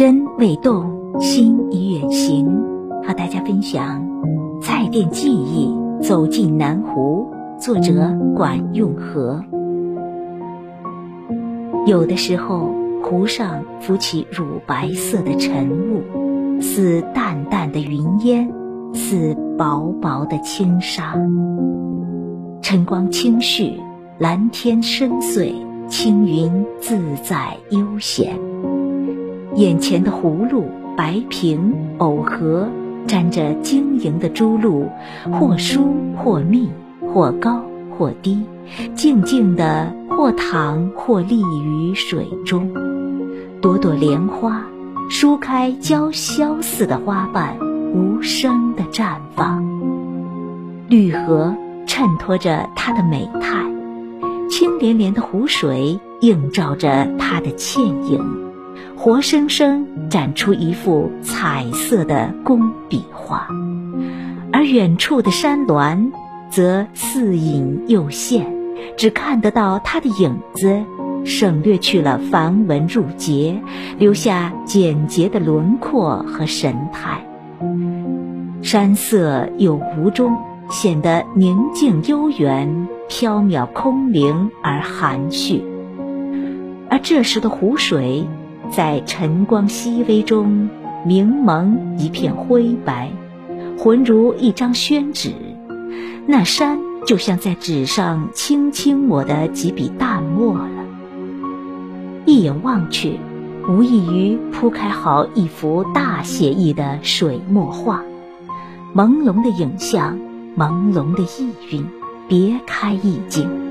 身未动，心已远行。和大家分享《菜店记忆》，走进南湖。作者管用和。有的时候，湖上浮起乳白色的晨雾，似淡淡的云烟，似薄薄的轻纱。晨光清煦，蓝天深邃，青云自在悠闲。眼前的葫芦白平耦合，沾着晶莹的珠露，或疏或密，或高或低，静静地或躺或立于水中。朵朵莲花舒开娇羞似的花瓣，无声地绽放。绿荷衬托着它的美态，清涟涟的湖水映照着它的倩影。活生生展出一幅彩色的工笔画，而远处的山峦则似隐又现，只看得到它的影子，省略去了繁文缛节，留下简洁的轮廓和神态。山色有无中，显得宁静悠远、缥缈空灵而含蓄，而这时的湖水。在晨光熹微中，明蒙一片灰白，浑如一张宣纸。那山就像在纸上轻轻抹的几笔淡墨了。一眼望去，无异于铺开好一幅大写意的水墨画。朦胧的影像，朦胧的意蕴，别开意境。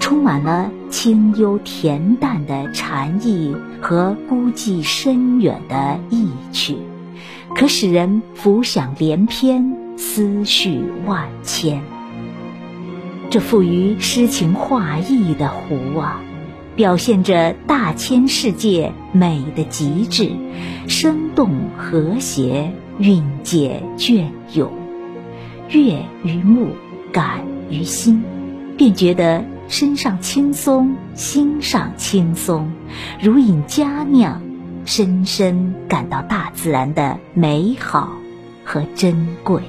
充满了清幽恬淡的禅意和孤寂深远的意趣，可使人浮想联翩，思绪万千。这富于诗情画意的湖啊，表现着大千世界美的极致，生动和谐，蕴藉隽永，悦于目，感于心，便觉得。身上轻松，心上轻松，如饮佳酿，深深感到大自然的美好和珍贵。